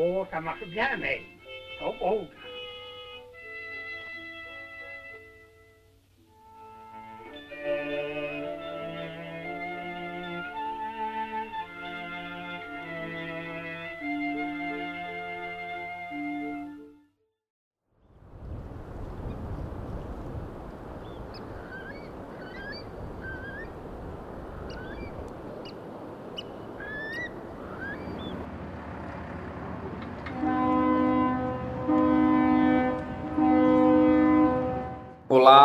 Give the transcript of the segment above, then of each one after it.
Oh, come mag ik jij Oh.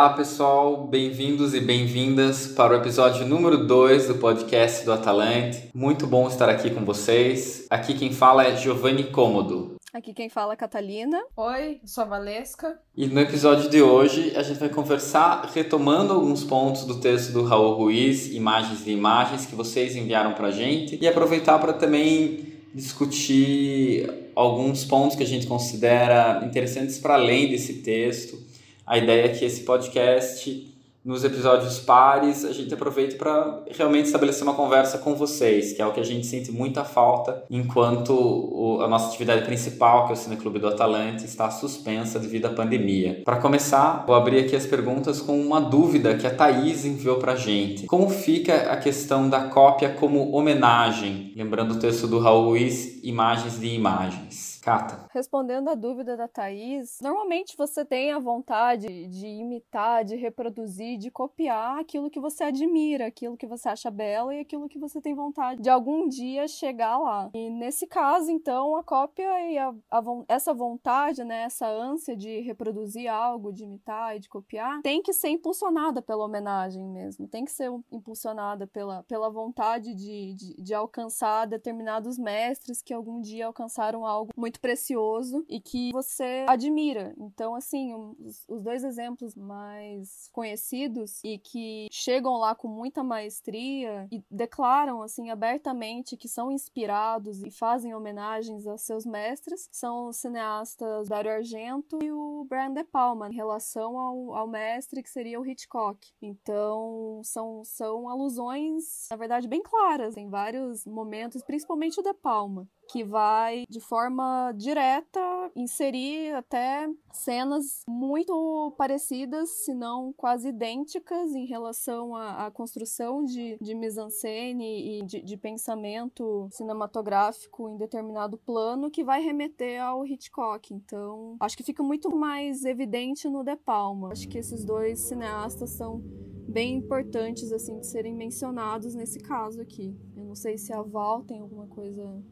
Olá, pessoal, bem-vindos e bem-vindas para o episódio número 2 do podcast do Atalante. Muito bom estar aqui com vocês. Aqui quem fala é Giovanni Cômodo. Aqui quem fala é Catalina. Oi, sou a Valesca. E no episódio de hoje a gente vai conversar retomando alguns pontos do texto do Raul Ruiz, Imagens de Imagens, que vocês enviaram para a gente, e aproveitar para também discutir alguns pontos que a gente considera interessantes para além desse texto a ideia é que esse podcast, nos episódios pares, a gente aproveite para realmente estabelecer uma conversa com vocês, que é o que a gente sente muita falta enquanto a nossa atividade principal, que é o Cineclube do Atalante, está suspensa devido à pandemia. Para começar, vou abrir aqui as perguntas com uma dúvida que a Thaís enviou para a gente. Como fica a questão da cópia como homenagem? Lembrando o texto do Raul Ruiz, Imagens de Imagens. Cata. Respondendo a dúvida da Thaís, normalmente você tem a vontade de imitar, de reproduzir, de copiar aquilo que você admira, aquilo que você acha belo e aquilo que você tem vontade de algum dia chegar lá. E nesse caso, então, a cópia e a, a, essa vontade, né, essa ânsia de reproduzir algo, de imitar e de copiar, tem que ser impulsionada pela homenagem mesmo, tem que ser impulsionada pela, pela vontade de, de, de alcançar determinados mestres que algum dia alcançaram algo muito muito precioso e que você admira. Então, assim, os, os dois exemplos mais conhecidos e que chegam lá com muita maestria e declaram, assim, abertamente que são inspirados e fazem homenagens aos seus mestres são os cineastas Dario Argento e o Brian De Palma, em relação ao, ao mestre que seria o Hitchcock. Então, são, são alusões, na verdade, bem claras em vários momentos, principalmente o De Palma que vai de forma direta inserir até cenas muito parecidas, se não quase idênticas, em relação à, à construção de, de mise-en-scène e de, de, pensamento cinematográfico em determinado plano, que vai remeter ao Hitchcock. Então, acho que fica muito mais evidente no De Palma. Acho que esses dois cineastas são bem importantes assim de serem mencionados nesse caso aqui. Eu não sei se a Val tem alguma coisa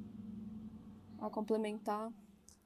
a complementar.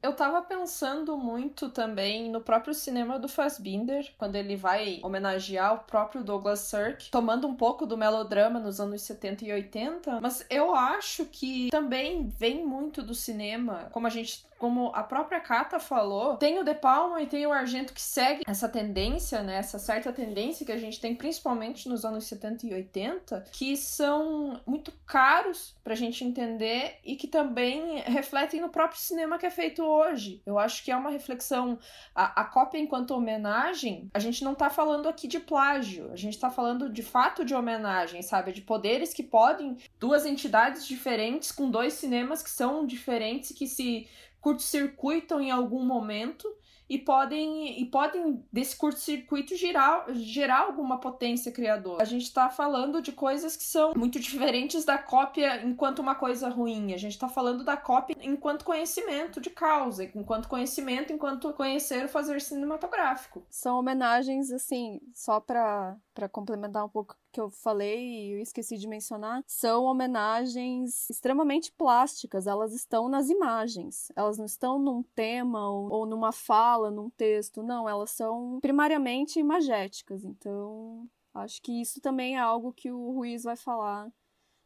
Eu tava pensando muito também no próprio cinema do Fassbinder, quando ele vai homenagear o próprio Douglas Sirk, tomando um pouco do melodrama nos anos 70 e 80, mas eu acho que também vem muito do cinema, como a gente como a própria Kata falou, tem o De Palma e tem o Argento que segue essa tendência, né? Essa certa tendência que a gente tem principalmente nos anos 70 e 80, que são muito caros pra gente entender e que também refletem no próprio cinema que é feito hoje. Eu acho que é uma reflexão. A, a cópia enquanto homenagem, a gente não tá falando aqui de plágio, a gente tá falando de fato de homenagem, sabe? De poderes que podem. Duas entidades diferentes com dois cinemas que são diferentes que se curto-circuitam em algum momento e podem, e podem desse curto-circuito gerar, gerar alguma potência criadora. A gente está falando de coisas que são muito diferentes da cópia enquanto uma coisa ruim. A gente está falando da cópia enquanto conhecimento de causa, enquanto conhecimento, enquanto conhecer o fazer cinematográfico. São homenagens, assim, só para complementar um pouco que eu falei e eu esqueci de mencionar, são homenagens extremamente plásticas, elas estão nas imagens, elas não estão num tema ou, ou numa fala, num texto, não, elas são primariamente imagéticas, então acho que isso também é algo que o Ruiz vai falar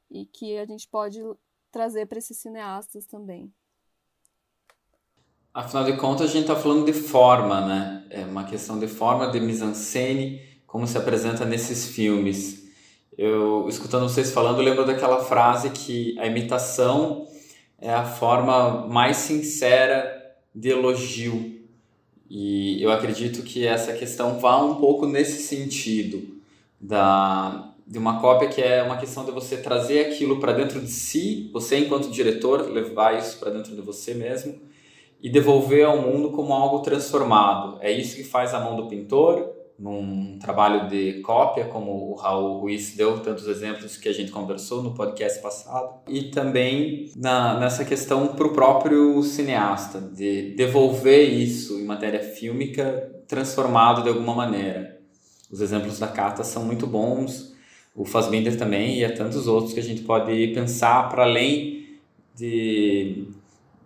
e que a gente pode trazer para esses cineastas também. Afinal de contas, a gente está falando de forma, né? É uma questão de forma, de mise-en-scène, como se apresenta nesses filmes. Eu, escutando vocês falando, lembro daquela frase que a imitação é a forma mais sincera de elogio. E eu acredito que essa questão vá um pouco nesse sentido da, de uma cópia que é uma questão de você trazer aquilo para dentro de si, você enquanto diretor levar isso para dentro de você mesmo e devolver ao mundo como algo transformado. É isso que faz a mão do pintor num trabalho de cópia, como o Raul Ruiz deu tantos exemplos que a gente conversou no podcast passado, e também na, nessa questão para o próprio cineasta, de devolver isso em matéria fílmica transformado de alguma maneira. Os exemplos da Cata são muito bons, o Fassbinder também, e há tantos outros que a gente pode pensar para além de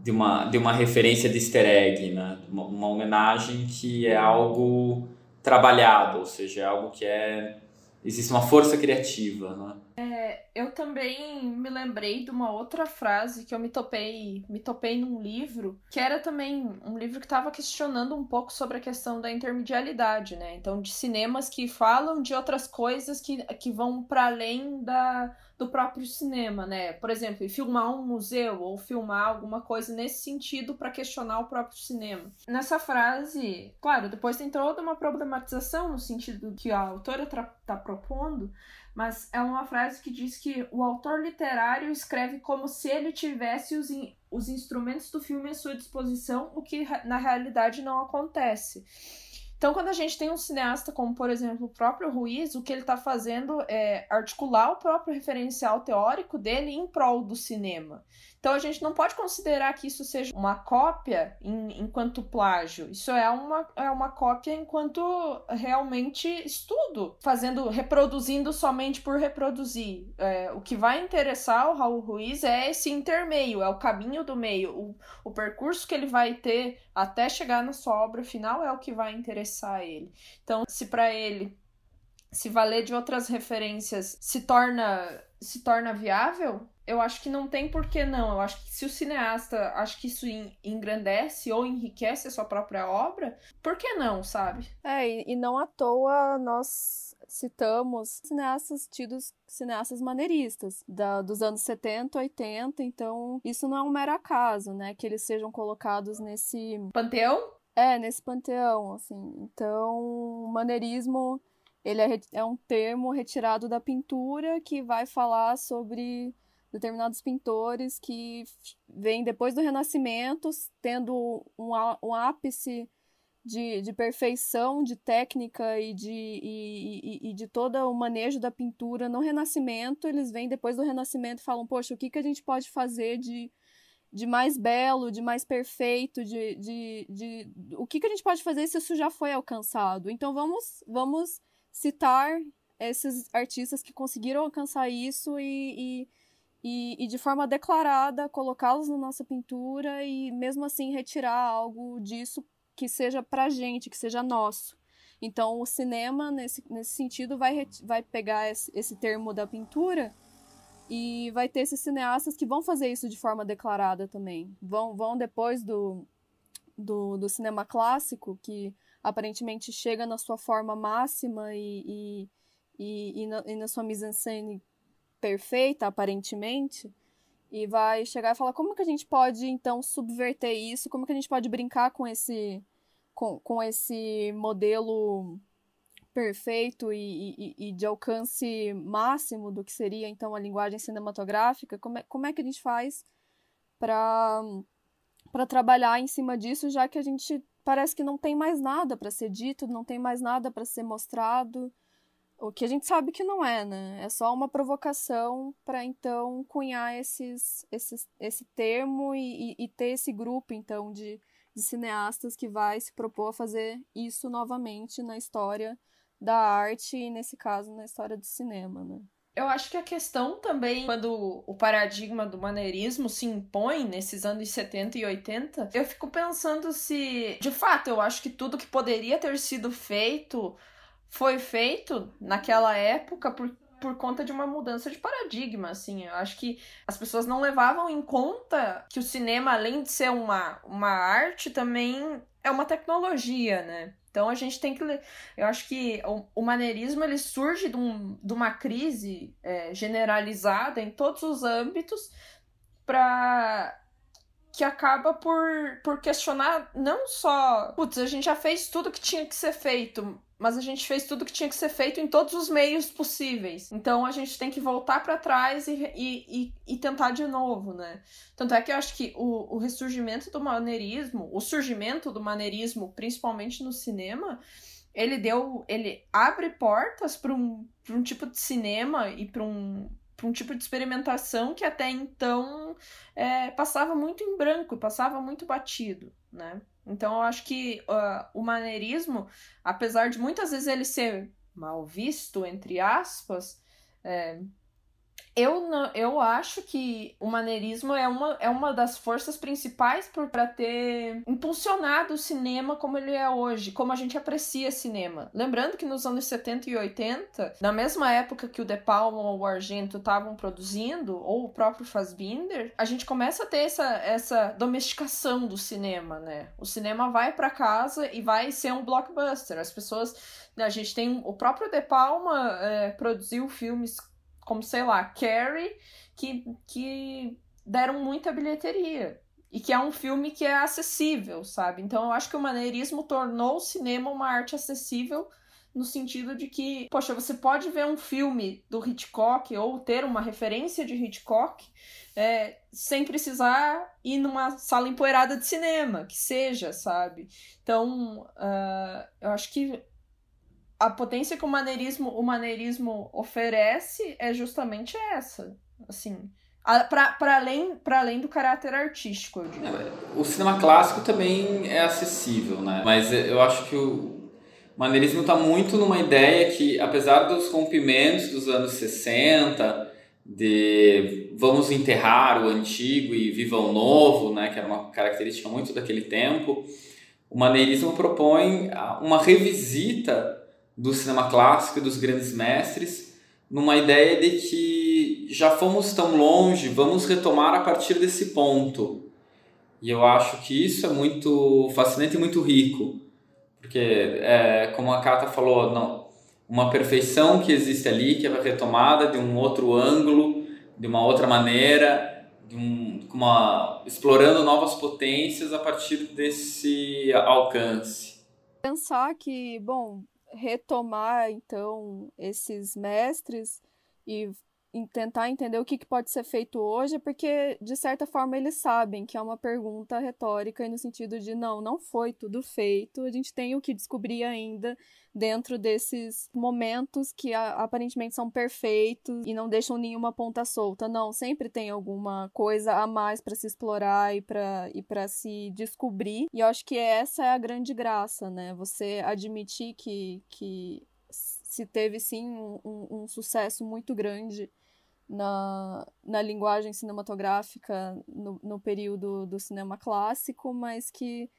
de uma, de uma referência de easter egg, né? uma, uma homenagem que é algo trabalhado, ou seja, é algo que é existe uma força criativa, né? É, eu também me lembrei de uma outra frase que eu me topei, me topei num livro, que era também um livro que estava questionando um pouco sobre a questão da intermedialidade, né? Então, de cinemas que falam de outras coisas que, que vão para além da, do próprio cinema, né? Por exemplo, filmar um museu ou filmar alguma coisa nesse sentido para questionar o próprio cinema. Nessa frase, claro, depois tem toda uma problematização no sentido que a autora está propondo, mas é uma frase que diz que o autor literário escreve como se ele tivesse os, in os instrumentos do filme à sua disposição, o que na realidade não acontece. Então, quando a gente tem um cineasta como, por exemplo, o próprio Ruiz, o que ele está fazendo é articular o próprio referencial teórico dele em prol do cinema. Então a gente não pode considerar que isso seja uma cópia em, enquanto plágio. Isso é uma, é uma cópia enquanto realmente estudo, fazendo, reproduzindo somente por reproduzir. É, o que vai interessar o Raul Ruiz é esse intermeio, é o caminho do meio. O, o percurso que ele vai ter até chegar na sua obra final é o que vai interessar ele. Então, se para ele se valer de outras referências se torna se torna viável, eu acho que não tem por que não. Eu acho que se o cineasta acha que isso engrandece ou enriquece a sua própria obra, por que não, sabe? É, e, e não à toa nós citamos cineastas tidos cineastas maneiristas da, dos anos 70, 80, então isso não é um mero acaso, né, que eles sejam colocados nesse panteão? É, nesse panteão, assim. Então, o maneirismo ele é, é um termo retirado da pintura que vai falar sobre determinados pintores que vêm depois do Renascimento, tendo um, um ápice de, de perfeição, de técnica e de, e, e, e, de todo o manejo da pintura no Renascimento, eles vêm depois do Renascimento e falam, poxa, o que, que a gente pode fazer de, de mais belo, de mais perfeito, de, de, de o que, que a gente pode fazer se isso já foi alcançado. Então vamos, vamos citar esses artistas que conseguiram alcançar isso e, e e, e de forma declarada colocá-los na nossa pintura e mesmo assim retirar algo disso que seja pra gente, que seja nosso. Então o cinema, nesse, nesse sentido, vai, vai pegar esse, esse termo da pintura e vai ter esses cineastas que vão fazer isso de forma declarada também. Vão, vão depois do, do, do cinema clássico, que aparentemente chega na sua forma máxima e, e, e, e, na, e na sua mise-en-scène perfeita, aparentemente, e vai chegar e falar como que a gente pode, então, subverter isso, como que a gente pode brincar com esse, com, com esse modelo perfeito e, e, e, de alcance máximo do que seria, então, a linguagem cinematográfica, como é, como é que a gente faz para para trabalhar em cima disso, já que a gente parece que não tem mais nada para ser dito, não tem mais nada para ser mostrado, o que a gente sabe que não é, né? É só uma provocação para então cunhar esses, esses, esse termo e, e, e, ter esse grupo então de, de cineastas que vai se propor a fazer isso novamente na história da arte e nesse caso na história do cinema, né? Eu acho que a questão também, quando o paradigma do maneirismo se impõe nesses anos 70 e 80, eu fico pensando se, de fato, eu acho que tudo que poderia ter sido feito foi feito naquela época por, por conta de uma mudança de paradigma, assim. Eu acho que as pessoas não levavam em conta que o cinema, além de ser uma, uma arte, também é uma tecnologia, né? Então a gente tem que. Eu acho que o, maneirismo ele surge de, um, de uma crise é, generalizada em todos os âmbitos para que acaba por, por questionar não só, putz, a gente já fez tudo que tinha que ser feito, mas a gente fez tudo que tinha que ser feito em todos os meios possíveis. Então a gente tem que voltar para trás e, e, e, tentar de novo, né? Tanto é que eu acho que o, o ressurgimento do maneirismo, o surgimento do maneirismo, principalmente no cinema, ele deu. ele abre portas para um, um tipo de cinema e para um para um tipo de experimentação que até então é, passava muito em branco, passava muito batido, né? Então eu acho que uh, o maneirismo, apesar de muitas vezes ele ser mal visto, entre aspas, é, eu, não, eu acho que o maneirismo é uma, é uma das forças principais para ter impulsionado o cinema como ele é hoje, como a gente aprecia cinema. Lembrando que nos anos 70 e 80, na mesma época que o De Palma ou o Argento estavam produzindo, ou o próprio Fassbinder, a gente começa a ter essa, essa domesticação do cinema, né? O cinema vai para casa e vai ser um blockbuster. As pessoas. A gente tem o próprio De Palma é, produziu filmes como sei lá, Carrie, que, que deram muita bilheteria. E que é um filme que é acessível, sabe? Então eu acho que o maneirismo tornou o cinema uma arte acessível no sentido de que, poxa, você pode ver um filme do Hitchcock ou ter uma referência de Hitchcock é, sem precisar ir numa sala empoeirada de cinema, que seja, sabe? Então, uh, eu acho que a potência que o maneirismo, o maneirismo oferece é justamente essa, assim, para além, além do caráter artístico, eu digo. O cinema clássico também é acessível, né? Mas eu acho que o maneirismo está muito numa ideia que, apesar dos rompimentos dos anos 60, de vamos enterrar o antigo e viva o novo, né, que era uma característica muito daquele tempo, o maneirismo propõe uma revisita do cinema clássico e dos grandes mestres, numa ideia de que já fomos tão longe, vamos retomar a partir desse ponto. E eu acho que isso é muito fascinante e muito rico, porque, é, como a Kata falou, não, uma perfeição que existe ali, que é retomada de um outro ângulo, de uma outra maneira, de um, uma, explorando novas potências a partir desse alcance. Pensar que, bom, retomar então esses mestres e tentar entender o que, que pode ser feito hoje, porque de certa forma eles sabem que é uma pergunta retórica e no sentido de não, não foi tudo feito, a gente tem o que descobrir ainda dentro desses momentos que aparentemente são perfeitos e não deixam nenhuma ponta solta. Não, sempre tem alguma coisa a mais para se explorar e para e se descobrir. E eu acho que essa é a grande graça, né? Você admitir que que se teve sim um, um, um sucesso muito grande na, na linguagem cinematográfica no, no período do cinema clássico, mas que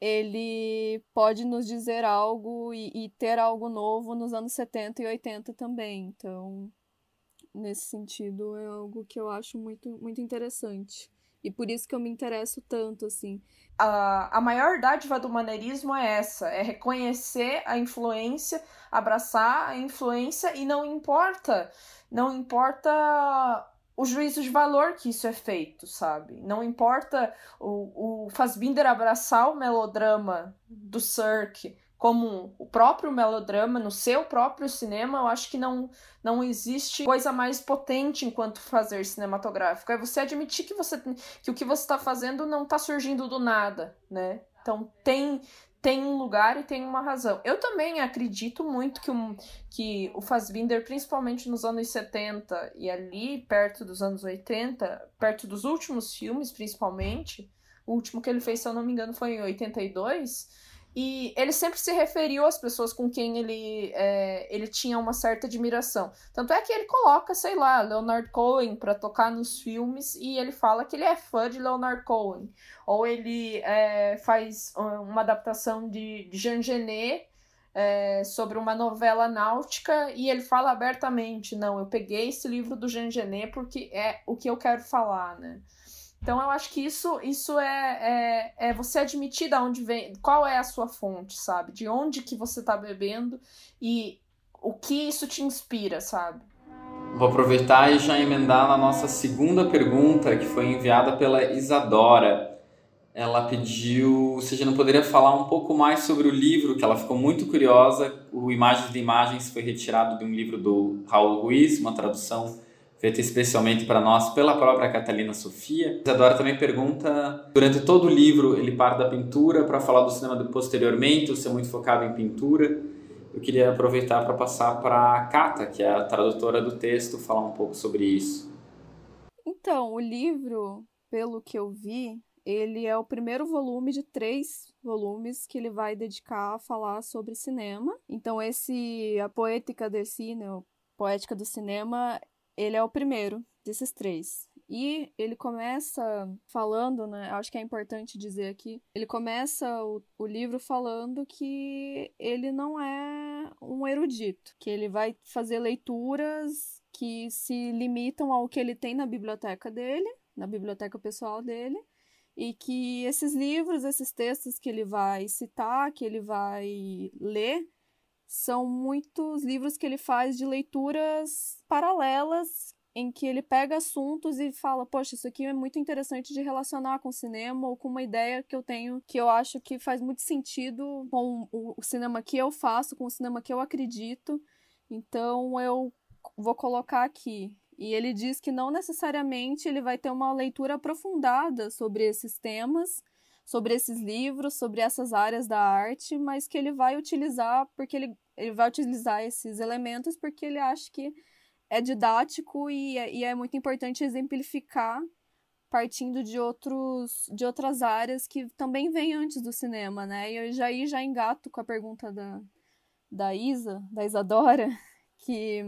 ele pode nos dizer algo e, e, ter algo novo nos anos 70 e 80 também. Então, nesse sentido, é algo que eu acho muito, muito interessante. E por isso que eu me interesso tanto, assim. A, a maior dádiva do maneirismo é essa: é reconhecer a influência, abraçar a influência e não importa, não importa o juízo de valor que isso é feito, sabe? Não importa o, o Fassbinder abraçar o melodrama do Cirque como o próprio melodrama no seu próprio cinema, eu acho que não, não existe coisa mais potente enquanto fazer cinematográfico. É você admitir que, você, que o que você está fazendo não está surgindo do nada, né? Então tem tem um lugar e tem uma razão. Eu também acredito muito que, um, que o Fassbinder, principalmente nos anos 70 e ali perto dos anos 80, perto dos últimos filmes, principalmente, o último que ele fez, se eu não me engano, foi em 82, e ele sempre se referiu às pessoas com quem ele, é, ele tinha uma certa admiração. Tanto é que ele coloca, sei lá, Leonard Cohen para tocar nos filmes e ele fala que ele é fã de Leonard Cohen. Ou ele é, faz uma adaptação de, de Jean Genet é, sobre uma novela náutica e ele fala abertamente: não, eu peguei esse livro do Jean Genet porque é o que eu quero falar, né? Então eu acho que isso, isso é, é, é você admitir de onde vem, qual é a sua fonte, sabe? De onde que você está bebendo e o que isso te inspira, sabe? Vou aproveitar e já emendar na nossa segunda pergunta, que foi enviada pela Isadora. Ela pediu se a gente não poderia falar um pouco mais sobre o livro, que ela ficou muito curiosa. O Imagens de Imagens foi retirado de um livro do Raul Ruiz, uma tradução feita especialmente para nós pela própria Catalina Sofia. Isadora também pergunta, durante todo o livro ele parte da pintura para falar do cinema posteriormente, ou se é muito focado em pintura eu queria aproveitar para passar para a Kata, que é a tradutora do texto, falar um pouco sobre isso. Então, o livro, pelo que eu vi, ele é o primeiro volume de três volumes que ele vai dedicar a falar sobre cinema. Então, esse A Poética del Cine, Poética do Cinema, ele é o primeiro desses três. E ele começa falando, né? Acho que é importante dizer aqui. Ele começa o, o livro falando que ele não é um erudito, que ele vai fazer leituras que se limitam ao que ele tem na biblioteca dele, na biblioteca pessoal dele, e que esses livros, esses textos que ele vai citar, que ele vai ler, são muitos livros que ele faz de leituras paralelas em que ele pega assuntos e fala, poxa, isso aqui é muito interessante de relacionar com o cinema ou com uma ideia que eu tenho que eu acho que faz muito sentido com o cinema que eu faço, com o cinema que eu acredito. Então eu vou colocar aqui. E ele diz que não necessariamente ele vai ter uma leitura aprofundada sobre esses temas, sobre esses livros, sobre essas áreas da arte, mas que ele vai utilizar porque ele, ele vai utilizar esses elementos porque ele acha que é didático e é, e é muito importante exemplificar partindo de outros de outras áreas que também vêm antes do cinema, né? E eu já aí já engato com a pergunta da, da Isa, da Isadora, que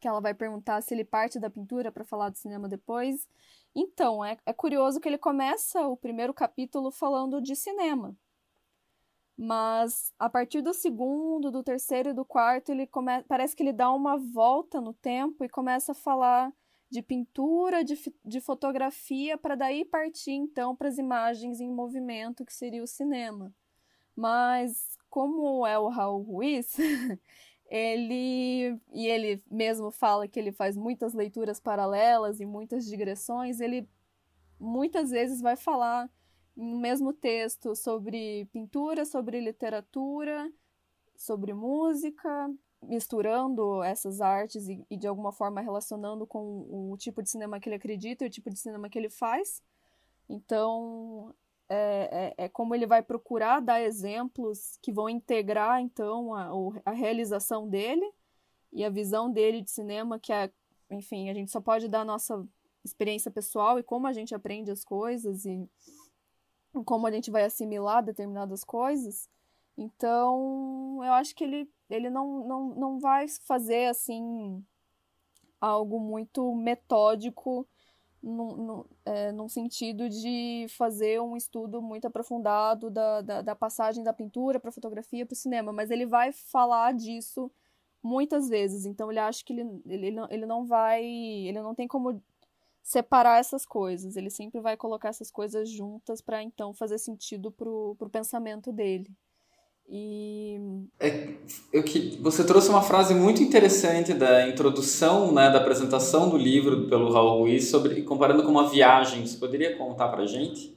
que ela vai perguntar se ele parte da pintura para falar do cinema depois. Então, é, é curioso que ele começa o primeiro capítulo falando de cinema. Mas a partir do segundo, do terceiro e do quarto, ele come... parece que ele dá uma volta no tempo e começa a falar de pintura, de, de fotografia, para daí partir então para as imagens em movimento, que seria o cinema. Mas como é o Raul Ruiz, ele e ele mesmo fala que ele faz muitas leituras paralelas e muitas digressões, ele muitas vezes vai falar no mesmo texto sobre pintura, sobre literatura, sobre música, misturando essas artes e, e, de alguma forma relacionando com o tipo de cinema que ele acredita e o tipo de cinema que ele faz. Então, é, é, é como ele vai procurar dar exemplos que vão integrar, então, a, a realização dele e a visão dele de cinema, que é, enfim, a gente só pode dar a nossa experiência pessoal e como a gente aprende as coisas e como a gente vai assimilar determinadas coisas. Então, eu acho que ele, ele não, não, não vai fazer assim algo muito metódico num, num, é, num sentido de fazer um estudo muito aprofundado da, da, da passagem da pintura para a fotografia para o cinema, mas ele vai falar disso muitas vezes. Então ele acha que ele, ele, não, ele não vai. Ele não tem como separar essas coisas. Ele sempre vai colocar essas coisas juntas para então fazer sentido pro, pro pensamento dele. E é, eu que você trouxe uma frase muito interessante da introdução, né, da apresentação do livro pelo Raul Ruiz sobre comparando com uma viagem. Você poderia contar para gente?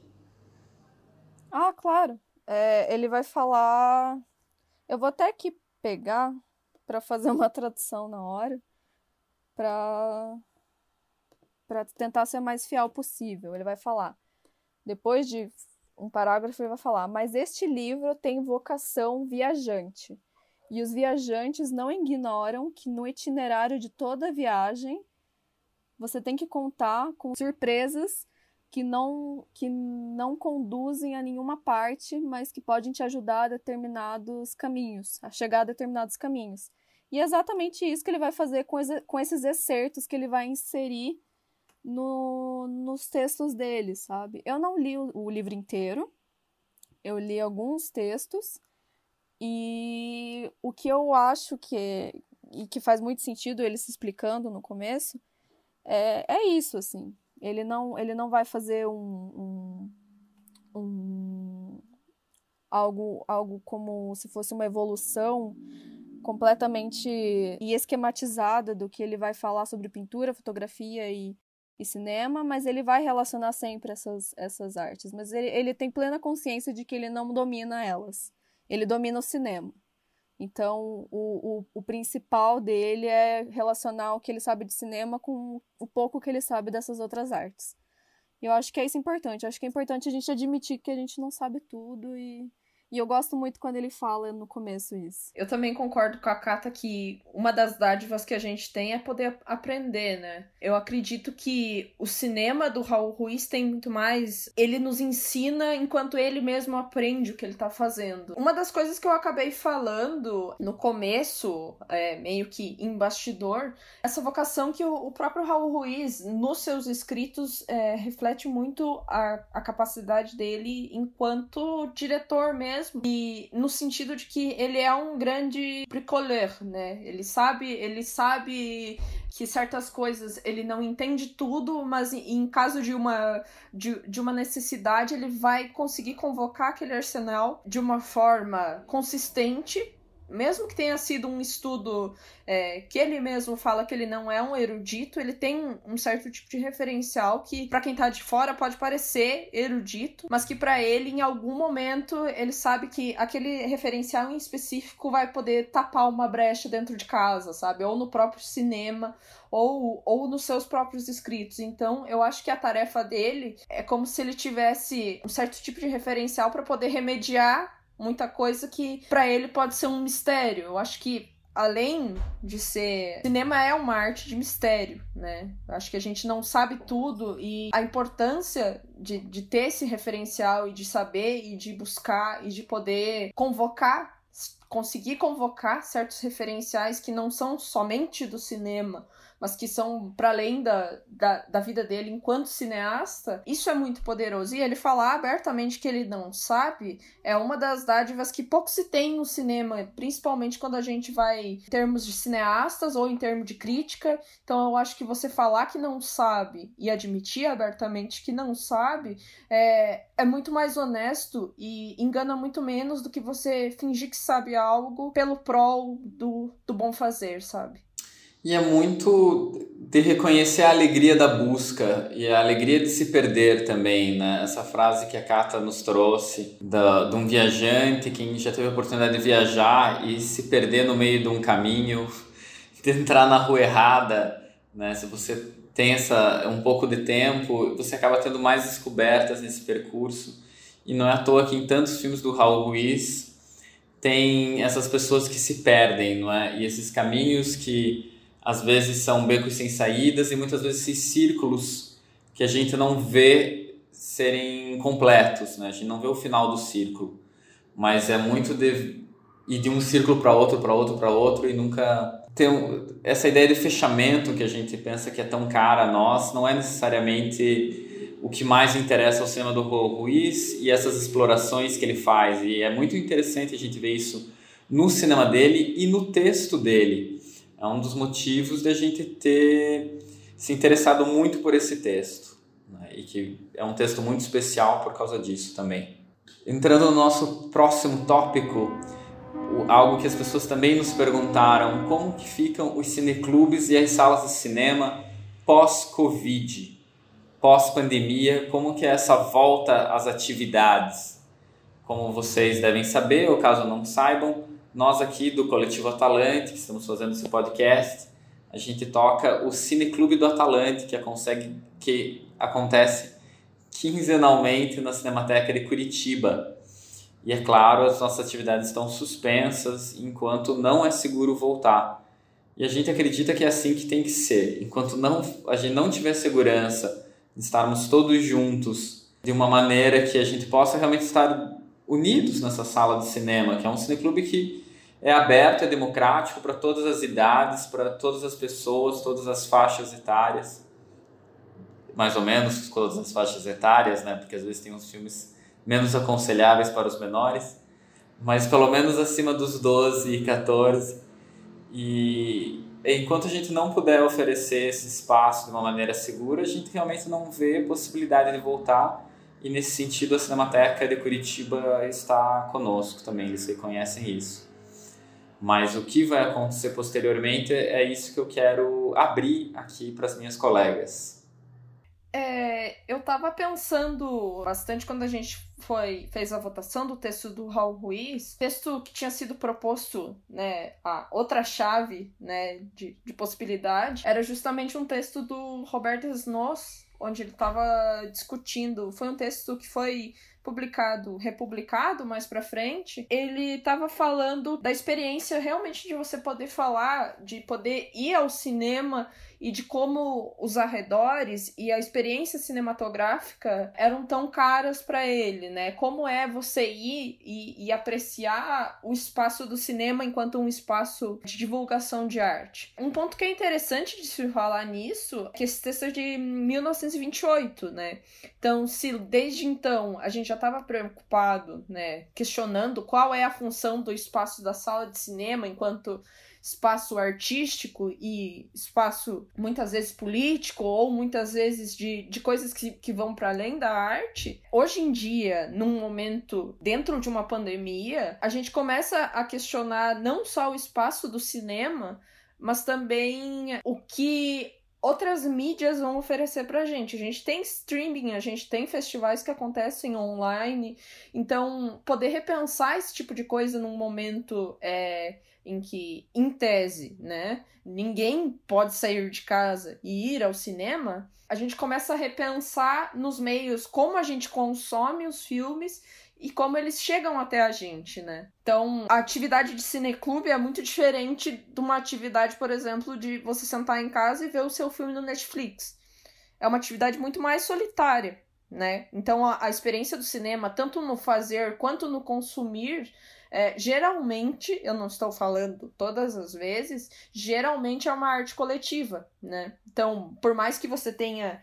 Ah, claro. É, ele vai falar. Eu vou até aqui pegar para fazer uma tradução na hora para para tentar ser mais fiel possível. Ele vai falar, depois de um parágrafo, ele vai falar: Mas este livro tem vocação viajante. E os viajantes não ignoram que no itinerário de toda viagem você tem que contar com surpresas que não, que não conduzem a nenhuma parte, mas que podem te ajudar a determinados caminhos, a chegar a determinados caminhos. E é exatamente isso que ele vai fazer com, com esses excertos que ele vai inserir no, nos textos dele, sabe? Eu não li o, o livro inteiro, eu li alguns textos, e o que eu acho que, e que faz muito sentido ele se explicando no começo é, é isso, assim. Ele não, ele não vai fazer um, um, um algo, algo como se fosse uma evolução completamente e esquematizada do que ele vai falar sobre pintura, fotografia e, e cinema, mas ele vai relacionar sempre essas, essas artes. Mas ele, ele tem plena consciência de que ele não domina elas. Ele domina o cinema. Então, o, o, o, principal dele é relacionar o que ele sabe de cinema com o pouco que ele sabe dessas outras artes. E eu acho que é isso importante. Eu acho que é importante a gente admitir que a gente não sabe tudo e e eu gosto muito quando ele fala no começo isso. Eu também concordo com a Kata que uma das dádivas que a gente tem é poder aprender, né? Eu acredito que o cinema do Raul Ruiz tem muito mais. Ele nos ensina enquanto ele mesmo aprende o que ele tá fazendo. Uma das coisas que eu acabei falando no começo, é, meio que em bastidor, essa vocação que o, o próprio Raul Ruiz, nos seus escritos, é, reflete muito a, a capacidade dele enquanto diretor mesmo mesmo. E no sentido de que ele é um grande bricoleur, né? Ele sabe, ele sabe que certas coisas ele não entende tudo, mas em caso de uma de, de uma necessidade, ele vai conseguir convocar aquele arsenal de uma forma consistente mesmo que tenha sido um estudo é, que ele mesmo fala que ele não é um erudito, ele tem um certo tipo de referencial que para quem tá de fora pode parecer erudito, mas que para ele em algum momento ele sabe que aquele referencial em específico vai poder tapar uma brecha dentro de casa, sabe? Ou no próprio cinema, ou, ou nos seus próprios escritos. Então, eu acho que a tarefa dele é como se ele tivesse um certo tipo de referencial para poder remediar muita coisa que para ele pode ser um mistério. Eu acho que além de ser cinema é uma arte de mistério, né? Eu acho que a gente não sabe tudo e a importância de, de ter esse referencial e de saber e de buscar e de poder convocar conseguir convocar certos referenciais que não são somente do cinema, mas que são para além da, da, da, vida dele enquanto cineasta, isso é muito poderoso. E ele falar abertamente que ele não sabe é uma das dádivas que pouco se tem no cinema, principalmente quando a gente vai em termos de cineastas ou em termos de crítica. Então eu acho que você falar que não sabe e admitir abertamente que não sabe é, é muito mais honesto e engana muito menos do que você fingir que sabe algo pelo prol do, do bom fazer, sabe? E é muito de reconhecer a alegria da busca e a alegria de se perder também, né? Essa frase que a Kata nos trouxe da, de um viajante que já teve a oportunidade de viajar e se perder no meio de um caminho, de entrar na rua errada, né? Se você tem essa um pouco de tempo, você acaba tendo mais descobertas nesse percurso. E não é à toa que em tantos filmes do Raul Ruiz tem essas pessoas que se perdem, não é? E esses caminhos que às vezes são becos sem saídas e muitas vezes esses círculos que a gente não vê serem completos, né? A gente não vê o final do círculo, mas é muito de ir de um círculo para outro, para outro, para outro e nunca tem um, essa ideia de fechamento que a gente pensa que é tão cara a nós, não é necessariamente o que mais interessa ao cinema do Ruiz e essas explorações que ele faz. E é muito interessante a gente ver isso no cinema dele e no texto dele é um dos motivos da gente ter se interessado muito por esse texto. Né? E que é um texto muito especial por causa disso também. Entrando no nosso próximo tópico, algo que as pessoas também nos perguntaram, como que ficam os cineclubes e as salas de cinema pós-Covid, pós-pandemia, como que é essa volta às atividades? Como vocês devem saber, ou caso não saibam, nós aqui do Coletivo Atalante, que estamos fazendo esse podcast, a gente toca o Cine Clube do Atalante, que, consegue, que acontece quinzenalmente na Cinemateca de Curitiba. E é claro, as nossas atividades estão suspensas enquanto não é seguro voltar. E a gente acredita que é assim que tem que ser. Enquanto não, a gente não tiver segurança de estarmos todos juntos de uma maneira que a gente possa realmente estar unidos nessa sala de cinema, que é um cineclube que é aberto, é democrático para todas as idades, para todas as pessoas, todas as faixas etárias. Mais ou menos todas as faixas etárias, né? Porque às vezes tem uns filmes menos aconselháveis para os menores, mas pelo menos acima dos 12 e 14. E enquanto a gente não puder oferecer esse espaço de uma maneira segura, a gente realmente não vê possibilidade de voltar. E nesse sentido, a Cinemateca de Curitiba está conosco também, eles reconhecem isso. Mas o que vai acontecer posteriormente é isso que eu quero abrir aqui para as minhas colegas. É, eu tava pensando bastante quando a gente foi fez a votação do texto do Raul Ruiz, texto que tinha sido proposto, né, a outra chave, né, de, de possibilidade, era justamente um texto do Roberto Snoss, onde ele estava discutindo, foi um texto que foi publicado, republicado mais para frente, ele estava falando da experiência realmente de você poder falar, de poder ir ao cinema e de como os arredores e a experiência cinematográfica eram tão caras para ele, né? Como é você ir e, e, apreciar o espaço do cinema enquanto um espaço de divulgação de arte. Um ponto que é interessante de se falar nisso é que esse texto é de 1928, né? Então, se desde então a gente já estava preocupado, né, questionando qual é a função do espaço da sala de cinema enquanto espaço artístico e espaço muitas vezes político ou muitas vezes de, de coisas que, que vão para além da arte, hoje em dia, num momento dentro de uma pandemia, a gente começa a questionar não só o espaço do cinema, mas também o que outras mídias vão oferecer pra gente. A gente tem streaming, a gente tem festivais que acontecem online, então poder repensar esse tipo de coisa num momento é, em que, em tese, né, ninguém pode sair de casa e ir ao cinema, a gente começa a repensar nos meios como a gente consome os filmes e como eles chegam até a gente, né? Então, a atividade de cineclube é muito diferente de uma atividade, por exemplo, de você sentar em casa e ver o seu filme no Netflix. É uma atividade muito mais solitária, né? Então, a, a experiência do cinema, tanto no fazer quanto no consumir, é, geralmente, eu não estou falando todas as vezes, geralmente é uma arte coletiva, né? Então, por mais que você tenha,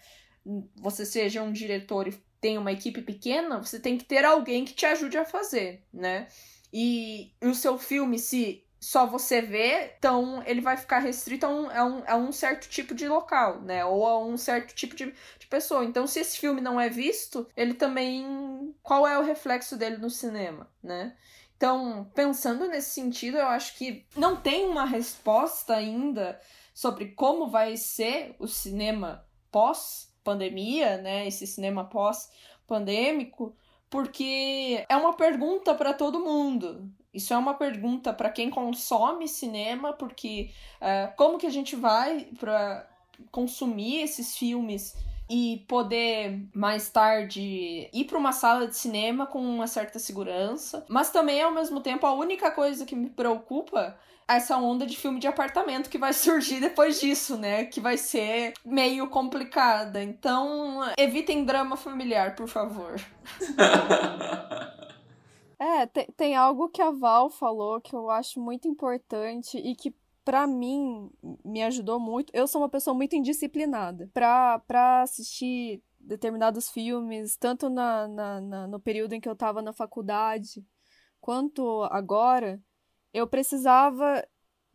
você seja um diretor e tenha uma equipe pequena, você tem que ter alguém que te ajude a fazer, né? E, o seu filme, se só você vê, então ele vai ficar restrito a um, a um, a um certo tipo de local, né? Ou a um certo tipo de, de pessoa. Então, se esse filme não é visto, ele também. Qual é o reflexo dele no cinema, né? Então, pensando nesse sentido, eu acho que não tem uma resposta ainda sobre como vai ser o cinema pós-pandemia, né? Esse cinema pós-pandêmico, porque é uma pergunta para todo mundo. Isso é uma pergunta para quem consome cinema, porque uh, como que a gente vai para consumir esses filmes e poder mais tarde ir para uma sala de cinema com uma certa segurança, mas também ao mesmo tempo a única coisa que me preocupa é essa onda de filme de apartamento que vai surgir depois disso, né? Que vai ser meio complicada. Então, evitem drama familiar, por favor. É, tem, tem algo que a Val falou que eu acho muito importante e que para mim, me ajudou muito. Eu sou uma pessoa muito indisciplinada. Pra, pra assistir determinados filmes, tanto na, na, na, no período em que eu estava na faculdade, quanto agora, eu precisava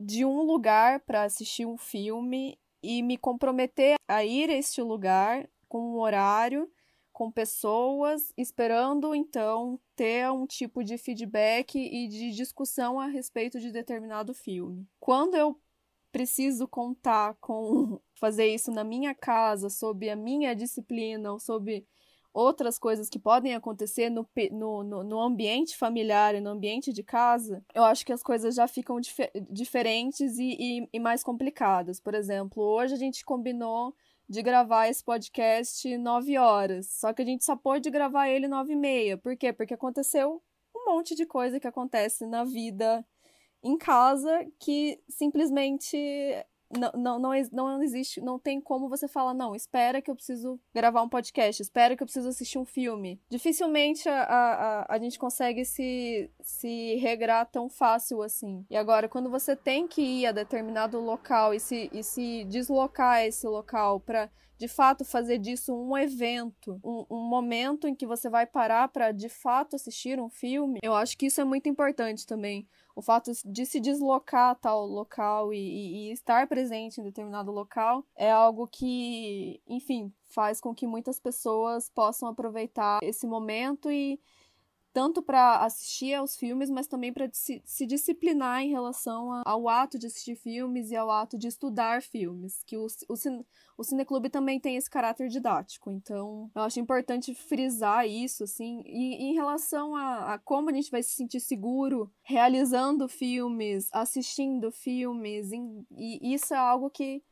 de um lugar para assistir um filme e me comprometer a ir a este lugar com um horário com pessoas, esperando então ter um tipo de feedback e de discussão a respeito de determinado filme. Quando eu preciso contar com fazer isso na minha casa, sob a minha disciplina ou sob outras coisas que podem acontecer no, no, no, ambiente familiar e no ambiente de casa, eu acho que as coisas já ficam dif diferentes e, e, e mais complicadas. Por exemplo, hoje a gente combinou de gravar esse podcast nove horas. Só que a gente só pôde gravar ele nove e meia. Por quê? Porque aconteceu um monte de coisa que acontece na vida em casa que simplesmente não, não, não, não existe, não tem como você falar, não, espera que eu preciso gravar um podcast, espera que eu preciso assistir um filme. Dificilmente a, a, a gente consegue se, se regrar tão fácil assim. E agora, quando você tem que ir a determinado local e se, e se deslocar a esse local para de fato fazer disso um evento, um, um momento em que você vai parar para de fato assistir um filme, eu acho que isso é muito importante também o fato de se deslocar a tal local e, e, e, estar presente em determinado local é algo que, enfim, faz com que muitas pessoas possam aproveitar esse momento e tanto para assistir aos filmes, mas também para se, se, disciplinar em relação a, ao ato de assistir filmes e ao ato de estudar filmes, que o, o, o Cineclube também tem esse caráter didático. Então, eu acho importante frisar isso, assim. E, e em relação a, a, como a gente vai se sentir seguro realizando filmes, assistindo filmes, e isso é algo que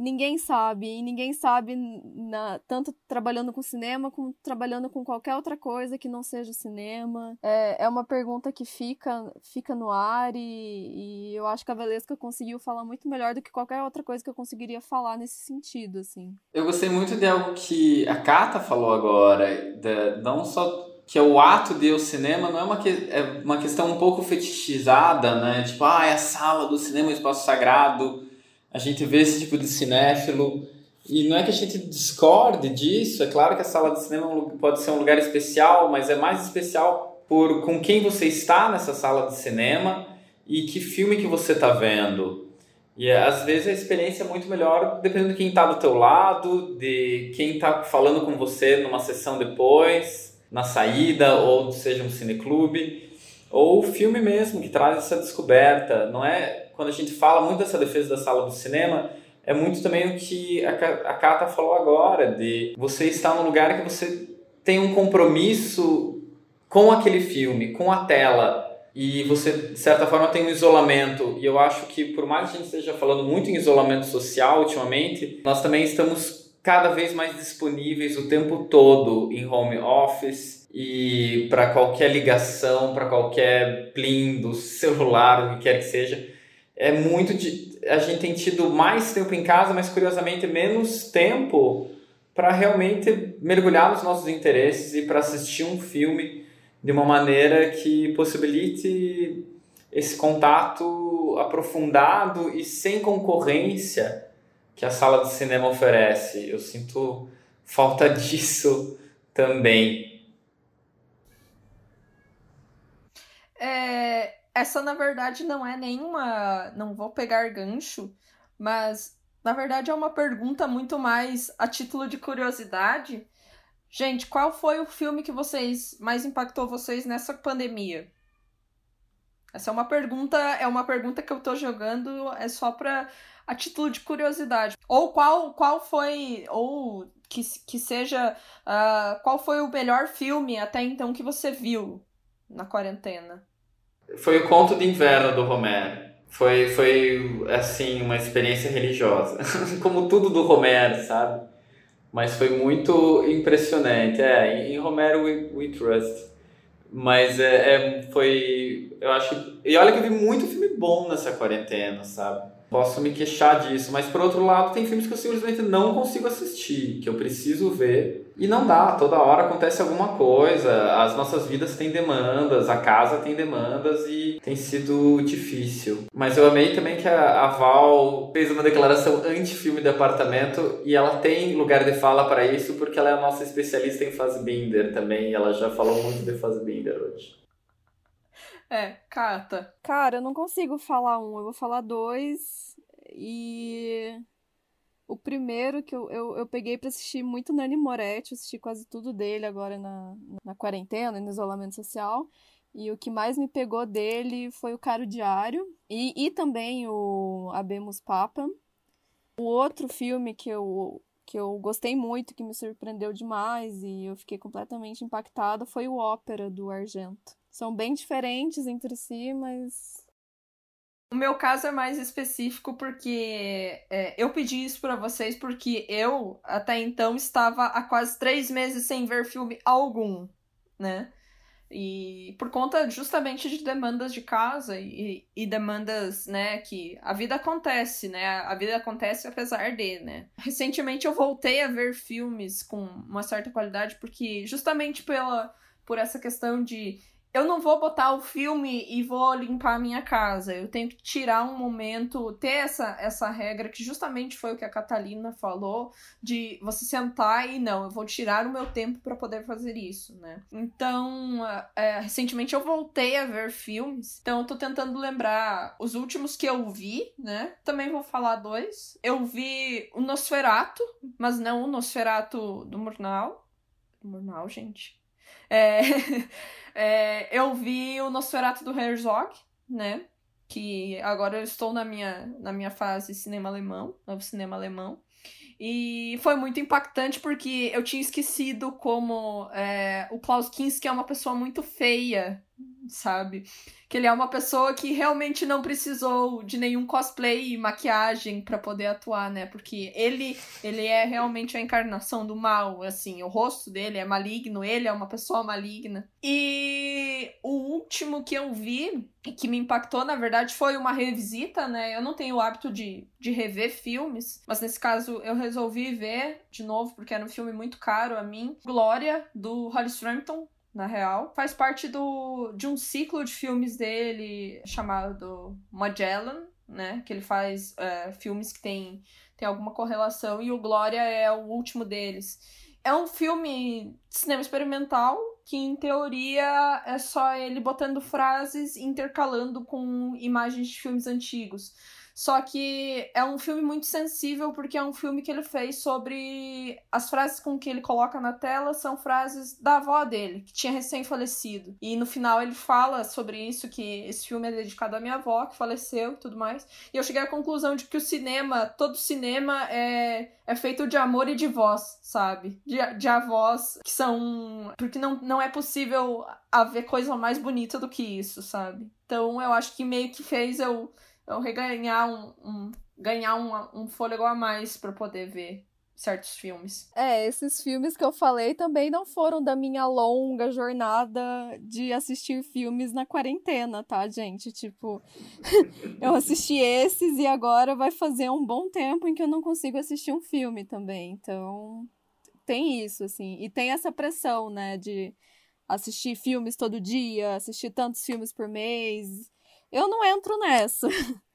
ninguém sabe, e ninguém sabe na, tanto trabalhando com cinema como trabalhando com qualquer outra coisa que não seja cinema. É, é uma pergunta que fica, fica no ar e, e eu acho que a Valesca conseguiu falar muito melhor do que qualquer outra coisa que eu conseguiria falar nesse sentido, assim. Eu gostei muito de algo que a Kata falou agora, de, não só que é o ato de ir ao cinema não é uma, que, é uma questão um pouco fetichizada, né? Tipo, ah, é a sala do cinema, o espaço sagrado, a gente vê esse tipo de cinéfilo. E não é que a gente discorde disso, é claro que a sala de cinema é pode ser um lugar especial, mas é mais especial por com quem você está nessa sala de cinema e que filme que você está vendo. E às vezes a experiência é muito melhor dependendo de quem está do teu lado, de quem está falando com você numa sessão depois, na saída, ou seja um cineclube, ou o filme mesmo que traz essa descoberta. Não é quando a gente fala muito dessa defesa da sala do cinema, é muito também o que a, a Kata falou agora, de você estar num lugar que você tem um compromisso com aquele filme, com a tela, e você, de certa forma, tem um isolamento. E eu acho que, por mais que a gente esteja falando muito em isolamento social ultimamente, nós também estamos cada vez mais disponíveis o tempo todo em home office e para qualquer ligação, para qualquer plim do celular, o que quer que seja é muito de, a gente tem tido mais tempo em casa, mas curiosamente menos tempo para realmente mergulhar nos nossos interesses e para assistir um filme de uma maneira que possibilite esse contato aprofundado e sem concorrência que a sala de cinema oferece. Eu sinto falta disso também. É, essa na verdade não é nenhuma. Não vou pegar gancho, mas na verdade é uma pergunta muito mais a título de curiosidade. Gente, qual foi o filme que vocês mais impactou vocês nessa pandemia? Essa é uma pergunta, é uma pergunta que eu tô jogando é só para a título de curiosidade. Ou qual qual foi ou que, que seja uh, qual foi o melhor filme até então que você viu na quarentena? Foi o Conto de Inverno do Romero. Foi, foi assim, uma experiência religiosa. Como tudo do Romero, sabe? Mas foi muito impressionante. É, em Romero we, we trust. Mas é, é, foi. Eu acho. E olha que eu vi muito filme bom nessa quarentena, sabe? Posso me queixar disso, mas por outro lado, tem filmes que eu simplesmente não consigo assistir, que eu preciso ver e não dá, toda hora acontece alguma coisa, as nossas vidas têm demandas, a casa tem demandas e tem sido difícil. Mas eu amei também que a, a Val fez uma declaração anti-filme de apartamento e ela tem lugar de fala para isso porque ela é a nossa especialista em Fassbinder também, ela já falou muito de Fassbinder hoje. É, Cata. Cara, eu não consigo falar um, eu vou falar dois. E o primeiro que eu, eu, eu peguei para assistir muito Nani Moretti, assisti quase tudo dele agora na, na quarentena, no isolamento social. E o que mais me pegou dele foi o Caro Diário e, e também o Abemos Papa. O outro filme que eu, que eu gostei muito, que me surpreendeu demais e eu fiquei completamente impactada foi o Ópera do Argento. São bem diferentes entre si, mas. O meu caso é mais específico porque é, eu pedi isso para vocês porque eu, até então, estava há quase três meses sem ver filme algum, né? E por conta justamente de demandas de casa e, e, demandas, né, que a vida acontece, né? A vida acontece apesar de, né? Recentemente eu voltei a ver filmes com uma certa qualidade porque justamente pela por essa questão de eu não vou botar o filme e vou limpar a minha casa. Eu tenho que tirar um momento, ter essa, essa regra, que justamente foi o que a Catalina falou, de você sentar e não, eu vou tirar o meu tempo para poder fazer isso, né? Então, é, recentemente eu voltei a ver filmes, então eu tô tentando lembrar os últimos que eu vi, né? Também vou falar dois. Eu vi o Nosferato, mas não o Nosferato do Murnau. Murnau, gente É, é, eu vi o Nosferatu do Herzog, né? Que agora eu estou na minha, na minha fase cinema alemão, novo cinema alemão. E foi muito impactante porque eu tinha esquecido como é, o Klaus Kinski é uma pessoa muito feia, sabe? Que ele é uma pessoa que realmente não precisou de nenhum cosplay e maquiagem para poder atuar, né? Porque ele ele é realmente a encarnação do mal, assim, o rosto dele é maligno, ele é uma pessoa maligna. E o último que eu vi que me impactou, na verdade, foi uma revisita, né? Eu não tenho o hábito de, de rever filmes, mas nesse caso eu resolvi ver de novo porque era um filme muito caro a mim. Glória do Holly Frampton, na real. Faz parte do, de um ciclo de filmes dele chamado Magellan, né? Que ele faz é, filmes que tem, tem alguma correlação, e o Glória é o último deles. É um filme de cinema experimental que, em teoria, é só ele botando frases intercalando com imagens de filmes antigos. Só que é um filme muito sensível porque é um filme que ele fez sobre as frases com que ele coloca na tela são frases da avó dele, que tinha recém falecido. E no final ele fala sobre isso que esse filme é dedicado à minha avó, que faleceu e tudo mais. E eu cheguei à conclusão de que o cinema, todo cinema é é feito de amor e de voz, sabe? De, de avós que são. Porque não, não é possível haver coisa mais bonita do que isso, sabe? Então eu acho que meio que fez eu eu reganhar um, um ganhar um, um fôlego a mais para poder ver certos filmes. É, esses filmes que eu falei também não foram da minha longa jornada de assistir filmes na quarentena, tá, gente? Tipo, eu assisti esses e agora vai fazer um bom tempo em que eu não consigo assistir um filme também. Então, tem isso, assim. E tem essa pressão, né, de assistir filmes todo dia, assistir tantos filmes por mês. Eu não entro nessa.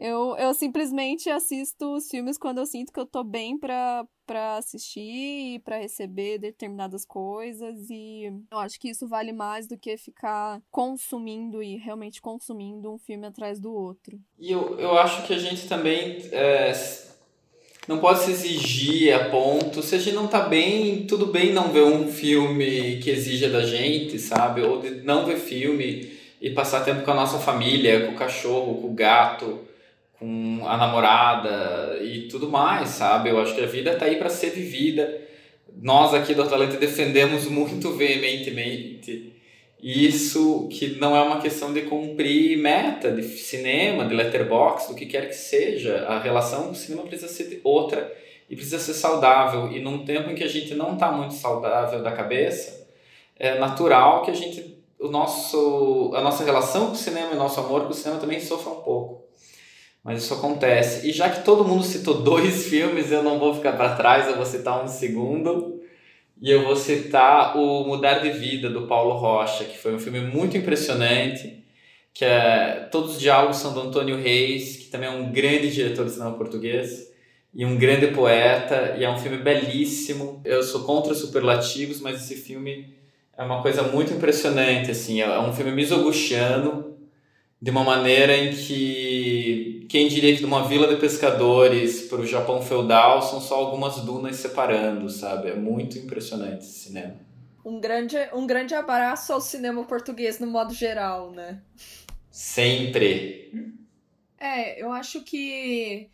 Eu, eu simplesmente assisto os filmes quando eu sinto que eu tô bem pra, pra assistir e pra receber determinadas coisas. E eu acho que isso vale mais do que ficar consumindo e realmente consumindo um filme atrás do outro. E eu, eu acho que a gente também é, não pode se exigir a ponto. Se a gente não tá bem, tudo bem não ver um filme que exija da gente, sabe? Ou de não ver filme e passar tempo com a nossa família, com o cachorro, com o gato com a namorada e tudo mais, sabe? Eu acho que a vida está aí para ser vivida. Nós aqui do Atalanta defendemos muito veementemente isso que não é uma questão de cumprir meta de cinema, de letterbox, do que quer que seja. A relação com o cinema precisa ser outra e precisa ser saudável. E num tempo em que a gente não está muito saudável da cabeça, é natural que a gente, o nosso, a nossa relação com o cinema e o nosso amor com o cinema também sofra um pouco. Mas isso acontece. E já que todo mundo citou dois filmes, eu não vou ficar para trás, eu vou citar um segundo. E eu vou citar o Mudar de Vida, do Paulo Rocha, que foi um filme muito impressionante, que é... Todos os diálogos são do Antônio Reis, que também é um grande diretor de cinema português e um grande poeta, e é um filme belíssimo. Eu sou contra superlativos, mas esse filme é uma coisa muito impressionante, assim, é um filme misoguchiano, de uma maneira em que quem diria que de uma vila de pescadores para o Japão feudal são só algumas dunas separando, sabe? É muito impressionante esse cinema. Um grande, um grande abraço ao cinema português no modo geral, né? Sempre. É, eu acho que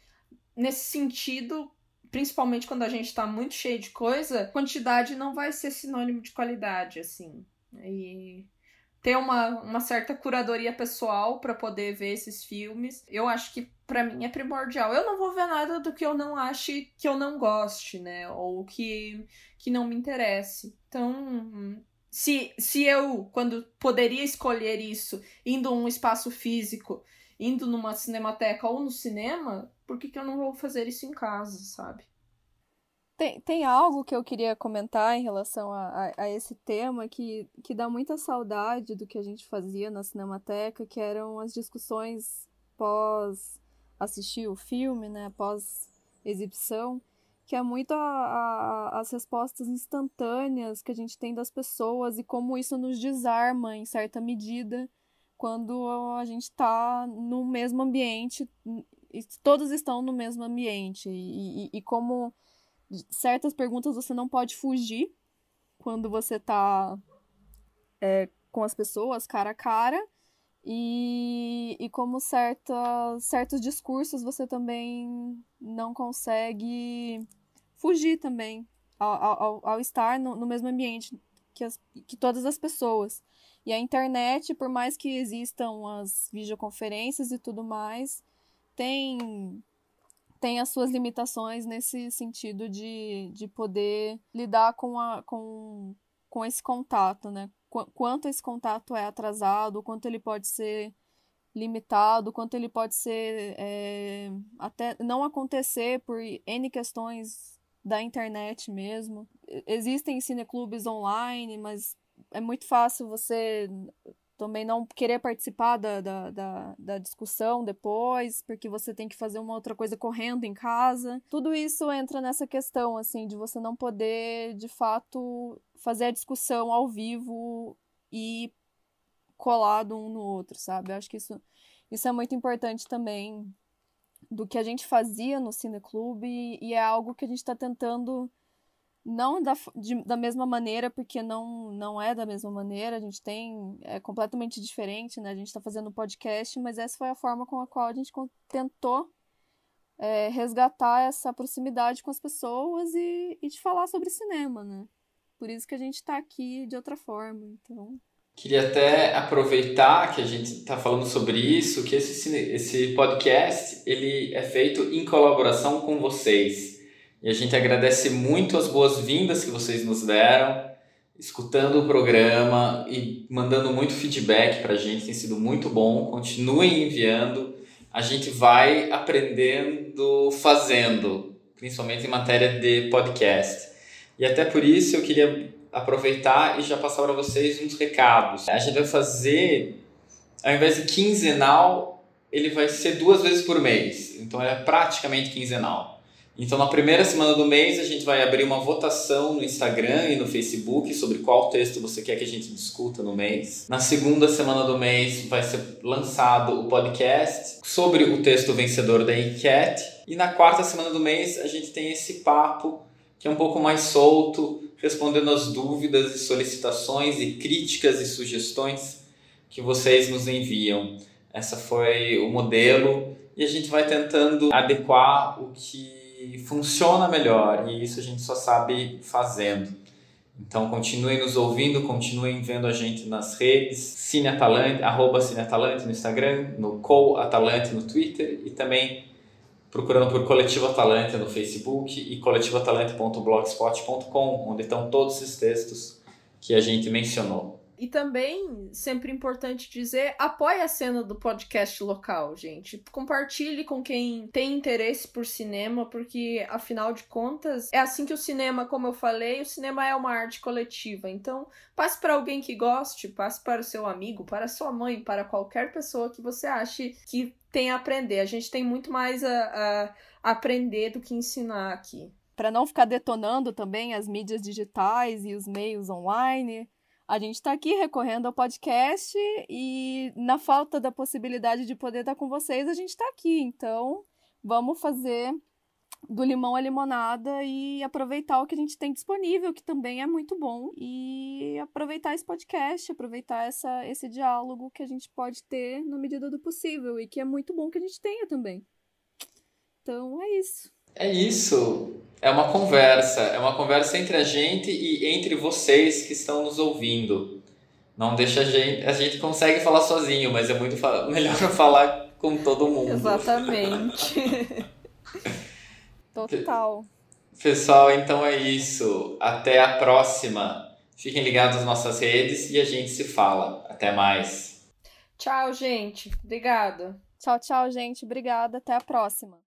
nesse sentido, principalmente quando a gente está muito cheio de coisa, quantidade não vai ser sinônimo de qualidade, assim. E ter uma, uma certa curadoria pessoal para poder ver esses filmes. Eu acho que para mim é primordial. Eu não vou ver nada do que eu não ache que eu não goste, né? Ou que, que não me interesse. Então, se, se eu, quando poderia escolher isso, indo a um espaço físico, indo numa cinemateca ou no cinema, por que, que eu não vou fazer isso em casa, sabe? Tem, tem algo que eu queria comentar em relação a, a, a, esse tema que, que dá muita saudade do que a gente fazia na Cinemateca, que eram as discussões pós assistir o filme, né, pós exibição, que é muito a, a, as respostas instantâneas que a gente tem das pessoas e como isso nos desarma em certa medida quando a gente está no mesmo ambiente, todos estão no mesmo ambiente e, e, e como certas perguntas você não pode fugir quando você tá é, com as pessoas cara a cara e, e como certa, certos discursos você também não consegue fugir também ao, ao, ao estar no, no, mesmo ambiente que, as, que todas as pessoas. E a internet, por mais que existam as videoconferências e tudo mais, tem, tem as suas limitações nesse sentido de, de poder lidar com, a, com, com esse contato, né? quanto esse contato é atrasado, quanto ele pode ser limitado, quanto ele pode ser é, até não acontecer por N questões da internet mesmo. Existem cineclubes online, mas é muito fácil você também não querer participar da, da, da, da, discussão depois, porque você tem que fazer uma outra coisa correndo em casa. Tudo isso entra nessa questão, assim, de você não poder, de fato, fazer a discussão ao vivo e colado um no outro, sabe? Eu acho que isso, isso é muito importante também do que a gente fazia no Cineclube e, é algo que a gente está tentando não da, de, da mesma maneira, porque não, não é da mesma maneira, a gente tem, é completamente diferente, né? A gente está fazendo um podcast, mas essa foi a forma com a qual a gente tentou é, resgatar essa proximidade com as pessoas e, e de falar sobre cinema, né? Por isso que a gente está aqui de outra forma, então... Queria até aproveitar que a gente está falando sobre isso, que esse, esse podcast ele é feito em colaboração com vocês. E a gente agradece muito as boas-vindas que vocês nos deram, escutando o programa e mandando muito feedback para a gente, tem sido muito bom. Continuem enviando, a gente vai aprendendo fazendo, principalmente em matéria de podcast. E até por isso eu queria aproveitar e já passar para vocês uns recados. A gente vai fazer, ao invés de quinzenal, ele vai ser duas vezes por mês. Então é praticamente quinzenal. Então na primeira semana do mês a gente vai abrir uma votação no Instagram e no Facebook sobre qual texto você quer que a gente discuta no mês. Na segunda semana do mês vai ser lançado o podcast sobre o texto vencedor da enquete. E na quarta semana do mês a gente tem esse papo que é um pouco mais solto, respondendo às dúvidas e solicitações e críticas e sugestões que vocês nos enviam. Essa foi o modelo e a gente vai tentando adequar o que funciona melhor e isso a gente só sabe fazendo. Então continuem nos ouvindo, continuem vendo a gente nas redes, Cine Atalante, arroba Cine Atalante no Instagram, no Co Atalante no Twitter e também procurando por Coletivo Atalante no Facebook e coletivoatalante.blogspot.com, onde estão todos esses textos que a gente mencionou. E também, sempre importante dizer, apoie a cena do podcast local, gente. Compartilhe com quem tem interesse por cinema, porque afinal de contas, é assim que o cinema, como eu falei, o cinema é uma arte coletiva. Então, passe para alguém que goste, passe para o seu amigo, para sua mãe, para qualquer pessoa que você ache que tem a aprender. A gente tem muito mais a, a aprender do que ensinar aqui. Para não ficar detonando também as mídias digitais e os meios online, a gente está aqui recorrendo ao podcast e, na falta da possibilidade de poder estar com vocês, a gente está aqui. Então, vamos fazer do limão à limonada e aproveitar o que a gente tem disponível, que também é muito bom, e aproveitar esse podcast, aproveitar essa, esse diálogo que a gente pode ter na medida do possível e que é muito bom que a gente tenha também. Então é isso. É isso. É uma conversa. É uma conversa entre a gente e entre vocês que estão nos ouvindo. Não deixa a gente. A gente consegue falar sozinho, mas é muito melhor falar com todo mundo. Exatamente. Total. Pessoal, então é isso. Até a próxima. Fiquem ligados nas nossas redes e a gente se fala. Até mais. Tchau, gente. Obrigada. Tchau, tchau, gente. Obrigada. Até a próxima.